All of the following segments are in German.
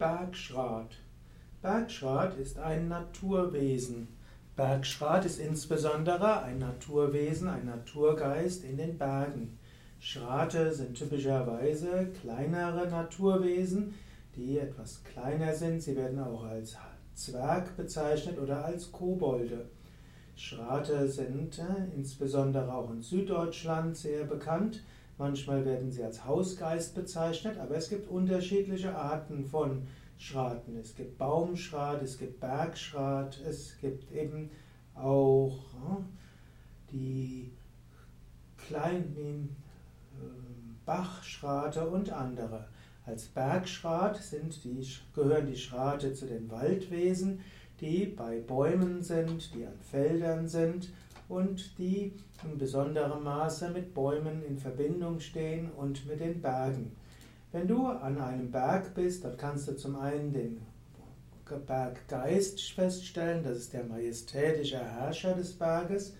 Bergschrat. Bergschrat ist ein Naturwesen. Bergschrat ist insbesondere ein Naturwesen, ein Naturgeist in den Bergen. Schrate sind typischerweise kleinere Naturwesen, die etwas kleiner sind. Sie werden auch als Zwerg bezeichnet oder als Kobolde. Schrate sind äh, insbesondere auch in Süddeutschland sehr bekannt. Manchmal werden sie als Hausgeist bezeichnet, aber es gibt unterschiedliche Arten von Schraten. Es gibt Baumschrat, es gibt Bergschrat, es gibt eben auch die kleinen äh, Bachschrate und andere. Als Bergschrat sind die, gehören die Schrate zu den Waldwesen, die bei Bäumen sind, die an Feldern sind und die in besonderem Maße mit Bäumen in Verbindung stehen und mit den Bergen. Wenn du an einem Berg bist, dort kannst du zum einen den Berggeist feststellen, das ist der majestätische Herrscher des Berges.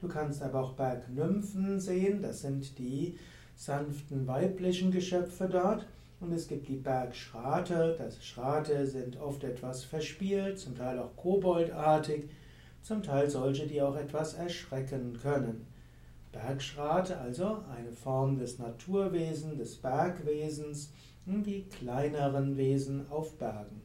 Du kannst aber auch Bergnymphen sehen, das sind die sanften weiblichen Geschöpfe dort. Und es gibt die Bergschrate. Das Schrate sind oft etwas verspielt, zum Teil auch koboldartig, zum Teil solche, die auch etwas erschrecken können. Bergschrate, also eine Form des Naturwesens, des Bergwesens, die kleineren Wesen auf Bergen.